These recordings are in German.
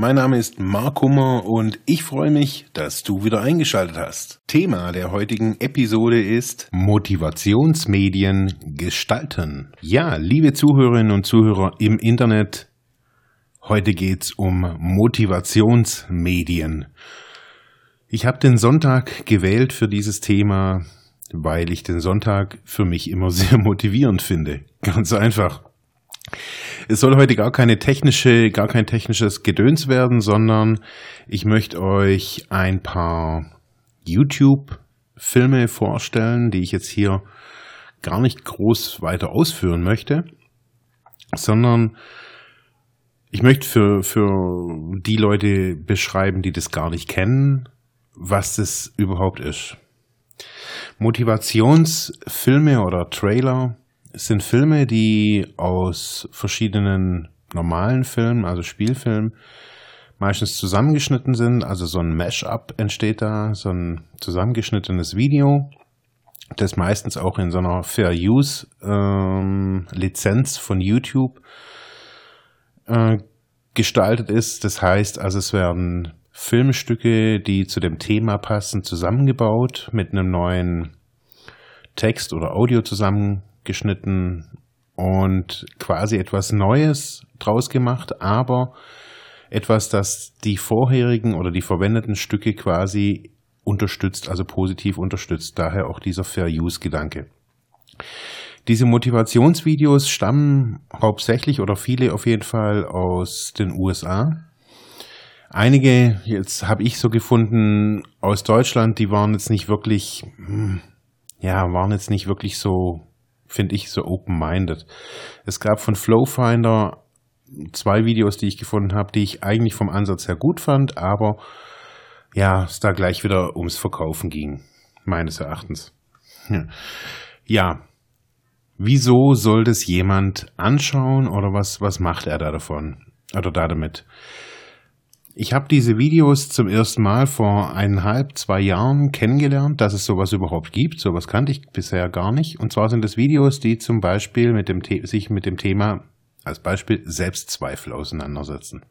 Mein Name ist Mark Hummer und ich freue mich, dass du wieder eingeschaltet hast. Thema der heutigen Episode ist Motivationsmedien gestalten. Ja, liebe Zuhörerinnen und Zuhörer im Internet, heute geht's um Motivationsmedien. Ich habe den Sonntag gewählt für dieses Thema, weil ich den Sonntag für mich immer sehr motivierend finde. Ganz einfach. Es soll heute gar keine technische, gar kein technisches Gedöns werden, sondern ich möchte euch ein paar YouTube-Filme vorstellen, die ich jetzt hier gar nicht groß weiter ausführen möchte, sondern ich möchte für, für die Leute beschreiben, die das gar nicht kennen, was das überhaupt ist. Motivationsfilme oder Trailer es sind Filme, die aus verschiedenen normalen Filmen, also Spielfilmen, meistens zusammengeschnitten sind. Also so ein Mash-up entsteht da, so ein zusammengeschnittenes Video, das meistens auch in so einer Fair Use ähm, Lizenz von YouTube äh, gestaltet ist. Das heißt, also es werden Filmstücke, die zu dem Thema passen, zusammengebaut mit einem neuen Text oder Audio zusammen geschnitten und quasi etwas Neues draus gemacht, aber etwas, das die vorherigen oder die verwendeten Stücke quasi unterstützt, also positiv unterstützt. Daher auch dieser Fair-Use-Gedanke. Diese Motivationsvideos stammen hauptsächlich oder viele auf jeden Fall aus den USA. Einige, jetzt habe ich so gefunden, aus Deutschland, die waren jetzt nicht wirklich, hm, ja, waren jetzt nicht wirklich so finde ich, so open-minded. Es gab von Flowfinder zwei Videos, die ich gefunden habe, die ich eigentlich vom Ansatz her gut fand, aber ja, es da gleich wieder ums Verkaufen ging, meines Erachtens. Ja, wieso soll das jemand anschauen oder was, was macht er da davon oder da damit? Ich habe diese Videos zum ersten Mal vor eineinhalb, zwei Jahren kennengelernt, dass es sowas überhaupt gibt. Sowas kannte ich bisher gar nicht. Und zwar sind es Videos, die zum Beispiel mit dem sich mit dem Thema als Beispiel Selbstzweifel auseinandersetzen.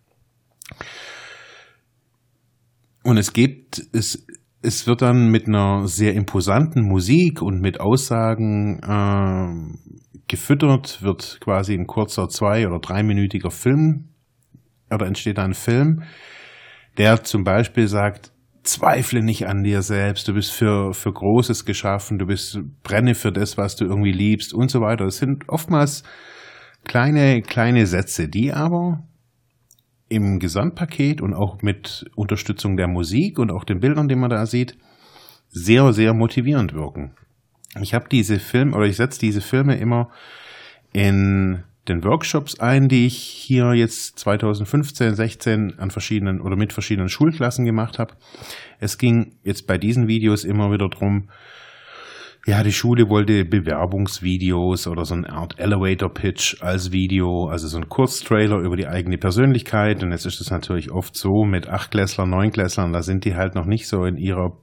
Und es gibt, es, es wird dann mit einer sehr imposanten Musik und mit Aussagen äh, gefüttert, wird quasi ein kurzer zwei- oder dreiminütiger Film oder entsteht ein Film, der zum Beispiel sagt, zweifle nicht an dir selbst, du bist für, für Großes geschaffen, du bist, brenne für das, was du irgendwie liebst und so weiter. Das sind oftmals kleine, kleine Sätze, die aber im Gesamtpaket und auch mit Unterstützung der Musik und auch den Bildern, die man da sieht, sehr, sehr motivierend wirken. Ich habe diese Filme oder ich setze diese Filme immer in den Workshops ein, die ich hier jetzt 2015, 16 an verschiedenen oder mit verschiedenen Schulklassen gemacht habe. Es ging jetzt bei diesen Videos immer wieder drum, ja, die Schule wollte Bewerbungsvideos oder so eine Art Elevator Pitch als Video, also so ein Kurztrailer über die eigene Persönlichkeit. Und jetzt ist es natürlich oft so mit Achtklässlern, Neunklässlern, da sind die halt noch nicht so in ihrer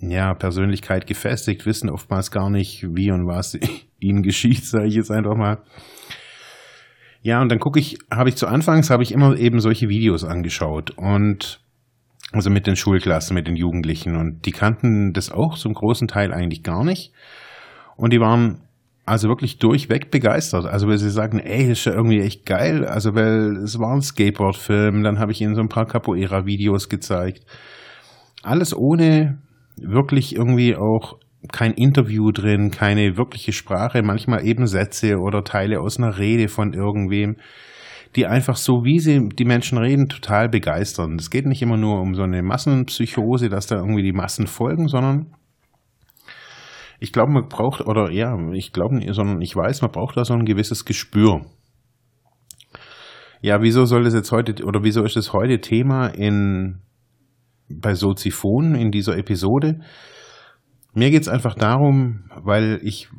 ja, Persönlichkeit gefestigt, wissen oftmals gar nicht, wie und was ihnen geschieht, sage ich jetzt einfach mal. Ja, und dann gucke ich, habe ich zu Anfangs, habe ich immer eben solche Videos angeschaut und also mit den Schulklassen, mit den Jugendlichen und die kannten das auch zum großen Teil eigentlich gar nicht und die waren also wirklich durchweg begeistert. Also weil sie sagen, ey, ist ja irgendwie echt geil. Also weil es war ein Skateboard-Film, dann habe ich ihnen so ein paar Capoeira-Videos gezeigt. Alles ohne wirklich irgendwie auch kein Interview drin, keine wirkliche Sprache, manchmal eben Sätze oder Teile aus einer Rede von irgendwem, die einfach so, wie sie die Menschen reden, total begeistern. Es geht nicht immer nur um so eine Massenpsychose, dass da irgendwie die Massen folgen, sondern ich glaube, man braucht, oder ja, ich glaube, sondern ich weiß, man braucht da so ein gewisses Gespür. Ja, wieso soll das jetzt heute, oder wieso ist das heute Thema in, bei Soziphon in dieser Episode? Mir geht es einfach darum, weil ich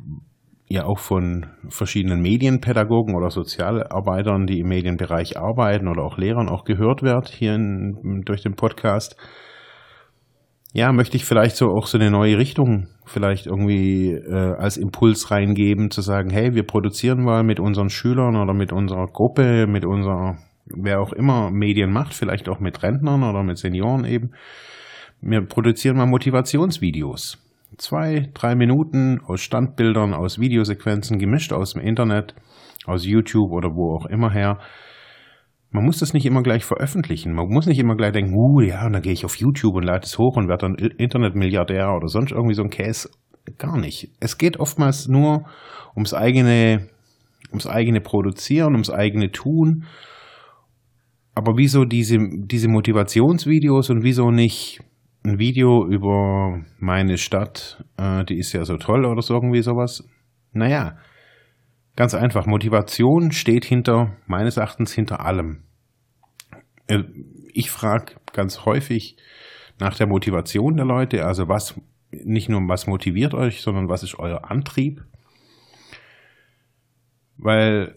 ja auch von verschiedenen Medienpädagogen oder Sozialarbeitern, die im Medienbereich arbeiten oder auch Lehrern auch gehört wird hier in, durch den Podcast. Ja, möchte ich vielleicht so auch so eine neue Richtung vielleicht irgendwie äh, als Impuls reingeben, zu sagen, hey, wir produzieren mal mit unseren Schülern oder mit unserer Gruppe, mit unserer, wer auch immer Medien macht, vielleicht auch mit Rentnern oder mit Senioren eben, wir produzieren mal Motivationsvideos zwei, drei Minuten aus Standbildern, aus Videosequenzen, gemischt aus dem Internet, aus YouTube oder wo auch immer her. Man muss das nicht immer gleich veröffentlichen. Man muss nicht immer gleich denken, uh, ja, und dann gehe ich auf YouTube und lade es hoch und werde dann Internetmilliardär oder sonst irgendwie so ein Case. Gar nicht. Es geht oftmals nur ums eigene, ums eigene Produzieren, ums eigene Tun. Aber wieso diese, diese Motivationsvideos und wieso nicht ein Video über meine Stadt, äh, die ist ja so toll oder so irgendwie sowas. Naja, ganz einfach. Motivation steht hinter, meines Erachtens, hinter allem. Äh, ich frage ganz häufig nach der Motivation der Leute, also was, nicht nur was motiviert euch, sondern was ist euer Antrieb? Weil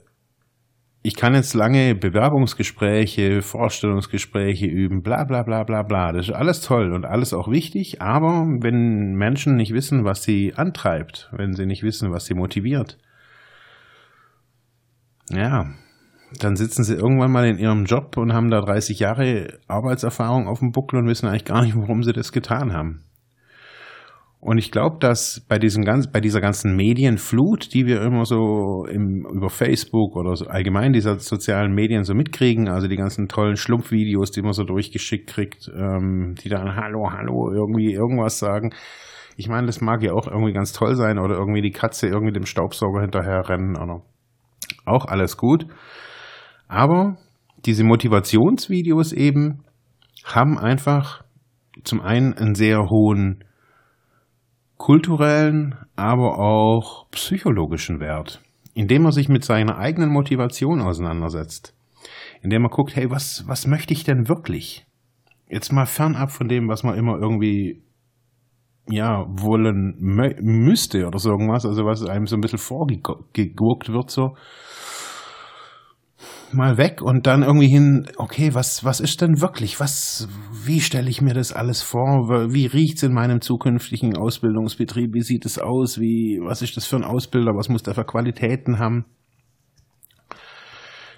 ich kann jetzt lange Bewerbungsgespräche, Vorstellungsgespräche üben, bla bla bla bla bla. Das ist alles toll und alles auch wichtig, aber wenn Menschen nicht wissen, was sie antreibt, wenn sie nicht wissen, was sie motiviert, ja, dann sitzen sie irgendwann mal in ihrem Job und haben da 30 Jahre Arbeitserfahrung auf dem Buckel und wissen eigentlich gar nicht, warum sie das getan haben. Und ich glaube, dass bei, diesem ganz, bei dieser ganzen Medienflut, die wir immer so im, über Facebook oder so allgemein dieser sozialen Medien so mitkriegen, also die ganzen tollen Schlumpfvideos, die man so durchgeschickt kriegt, ähm, die dann Hallo, Hallo irgendwie irgendwas sagen. Ich meine, das mag ja auch irgendwie ganz toll sein oder irgendwie die Katze irgendwie dem Staubsauger hinterher rennen oder auch alles gut. Aber diese Motivationsvideos eben haben einfach zum einen einen sehr hohen kulturellen, aber auch psychologischen Wert, indem er sich mit seiner eigenen Motivation auseinandersetzt, indem er guckt, hey, was, was möchte ich denn wirklich? Jetzt mal fernab von dem, was man immer irgendwie ja, wollen müsste oder so irgendwas, also was einem so ein bisschen vorgegurkt wird, so, mal weg und dann irgendwie hin, okay, was, was ist denn wirklich? Was, wie stelle ich mir das alles vor? Wie riecht's in meinem zukünftigen Ausbildungsbetrieb? Wie sieht es aus? Wie, was ist das für ein Ausbilder? Was muss der für Qualitäten haben?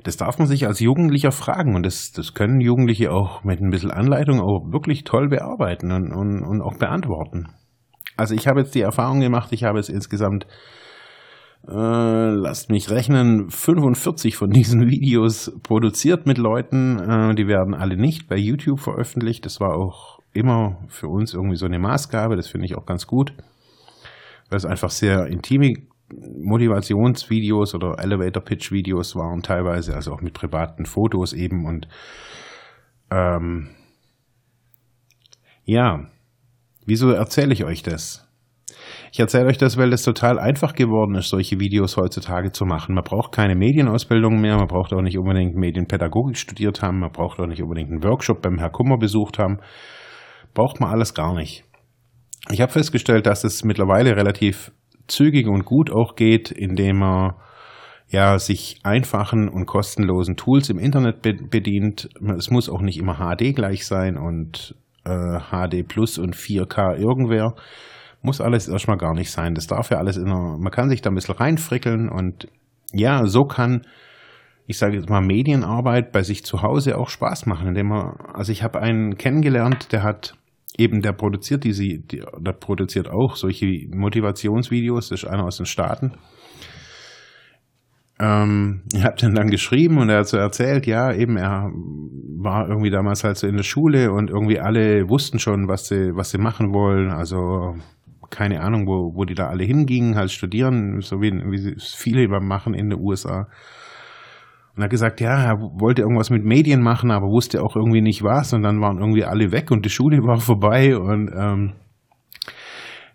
Das darf man sich als Jugendlicher fragen und das, das können Jugendliche auch mit ein bisschen Anleitung auch wirklich toll bearbeiten und, und, und auch beantworten. Also ich habe jetzt die Erfahrung gemacht, ich habe es insgesamt äh, lasst mich rechnen, 45 von diesen Videos produziert mit Leuten. Äh, die werden alle nicht bei YouTube veröffentlicht. Das war auch immer für uns irgendwie so eine Maßgabe. Das finde ich auch ganz gut, weil es einfach sehr intime Motivationsvideos oder Elevator Pitch Videos waren teilweise, also auch mit privaten Fotos eben und ähm, ja, wieso erzähle ich euch das? Ich erzähle euch das, weil es total einfach geworden ist, solche Videos heutzutage zu machen. Man braucht keine Medienausbildung mehr, man braucht auch nicht unbedingt Medienpädagogik studiert haben, man braucht auch nicht unbedingt einen Workshop beim Herr Kummer besucht haben. Braucht man alles gar nicht. Ich habe festgestellt, dass es mittlerweile relativ zügig und gut auch geht, indem man ja, sich einfachen und kostenlosen Tools im Internet bedient. Es muss auch nicht immer HD gleich sein und äh, HD Plus und 4K irgendwer muss alles erstmal gar nicht sein. Das darf ja alles einer, man kann sich da ein bisschen reinfrickeln und ja, so kann, ich sage jetzt mal, Medienarbeit bei sich zu Hause auch Spaß machen, indem man, also ich habe einen kennengelernt, der hat eben, der produziert diese, der produziert auch solche Motivationsvideos, das ist einer aus den Staaten. Ähm, ich habe den dann geschrieben und er hat so erzählt, ja, eben er war irgendwie damals halt so in der Schule und irgendwie alle wussten schon, was sie, was sie machen wollen. Also keine Ahnung, wo, wo die da alle hingingen, halt studieren, so wie, wie viele machen in den USA. Und er hat gesagt, ja, er wollte irgendwas mit Medien machen, aber wusste auch irgendwie nicht was. Und dann waren irgendwie alle weg und die Schule war vorbei. Und ähm,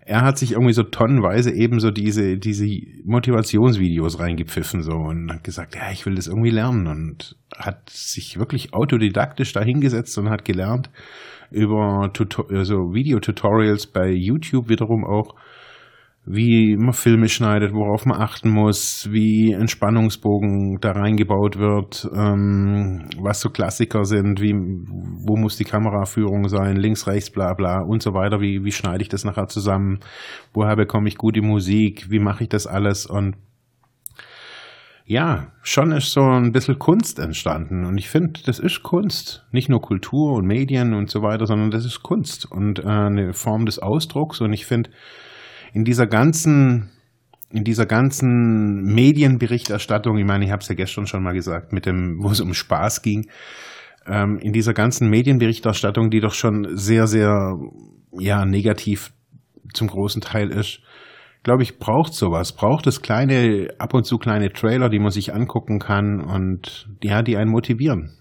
er hat sich irgendwie so tonnenweise eben so diese, diese Motivationsvideos reingepfiffen so und hat gesagt, ja, ich will das irgendwie lernen und hat sich wirklich autodidaktisch dahingesetzt und hat gelernt, über Tuto also Videotutorials bei YouTube wiederum auch, wie man Filme schneidet, worauf man achten muss, wie ein Spannungsbogen da reingebaut wird, ähm, was so Klassiker sind, wie, wo muss die Kameraführung sein, links, rechts, bla bla und so weiter, wie, wie schneide ich das nachher zusammen, woher bekomme ich gute Musik, wie mache ich das alles? Und ja, schon ist so ein bisschen Kunst entstanden. Und ich finde, das ist Kunst. Nicht nur Kultur und Medien und so weiter, sondern das ist Kunst und äh, eine Form des Ausdrucks. Und ich finde, in dieser ganzen, in dieser ganzen Medienberichterstattung, ich meine, ich habe es ja gestern schon mal gesagt, mit dem, wo es um Spaß ging, ähm, in dieser ganzen Medienberichterstattung, die doch schon sehr, sehr, ja, negativ zum großen Teil ist, glaube ich, braucht sowas, braucht es kleine, ab und zu kleine Trailer, die man sich angucken kann und ja, die einen motivieren.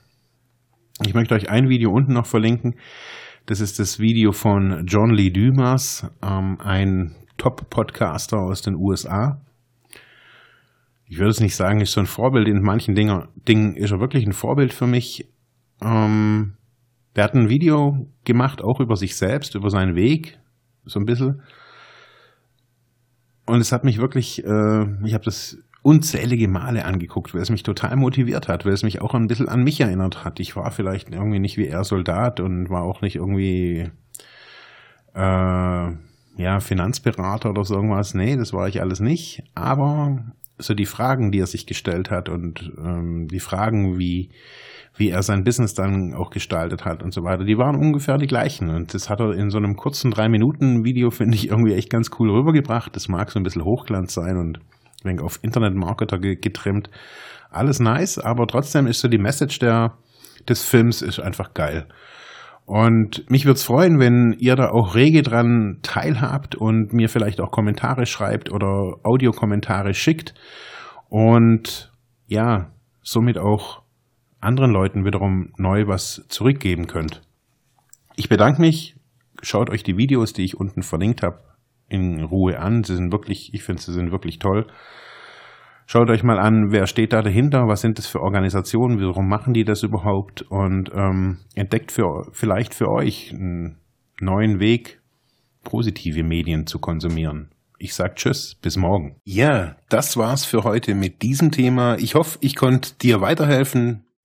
Ich möchte euch ein Video unten noch verlinken. Das ist das Video von John Lee Dumas, ähm, ein Top-Podcaster aus den USA. Ich würde es nicht sagen, ist so ein Vorbild. In manchen Dinger, Dingen ist er wirklich ein Vorbild für mich. Ähm, der hat ein Video gemacht, auch über sich selbst, über seinen Weg, so ein bisschen. Und es hat mich wirklich, äh, ich habe das unzählige Male angeguckt, weil es mich total motiviert hat, weil es mich auch ein bisschen an mich erinnert hat. Ich war vielleicht irgendwie nicht wie er Soldat und war auch nicht irgendwie äh, ja, Finanzberater oder so irgendwas. Nee, das war ich alles nicht. Aber so die Fragen, die er sich gestellt hat und ähm, die Fragen, wie, wie er sein Business dann auch gestaltet hat und so weiter, die waren ungefähr die gleichen. Und das hat er in so einem kurzen Drei-Minuten-Video, finde ich, irgendwie echt ganz cool rübergebracht. Das mag so ein bisschen Hochglanz sein und ein wenig auf Internet-Marketer getrimmt. Alles nice, aber trotzdem ist so die Message der, des Films ist einfach geil. Und mich würde es freuen, wenn ihr da auch rege dran teilhabt und mir vielleicht auch Kommentare schreibt oder Audiokommentare schickt und ja, somit auch anderen Leuten wiederum neu was zurückgeben könnt. Ich bedanke mich. Schaut euch die Videos, die ich unten verlinkt habe, in Ruhe an. Sie sind wirklich, ich finde, sie sind wirklich toll. Schaut euch mal an, wer steht da dahinter, was sind das für Organisationen, warum machen die das überhaupt und ähm, entdeckt für, vielleicht für euch einen neuen Weg, positive Medien zu konsumieren. Ich sag Tschüss, bis morgen. Ja, das war's für heute mit diesem Thema. Ich hoffe, ich konnte dir weiterhelfen,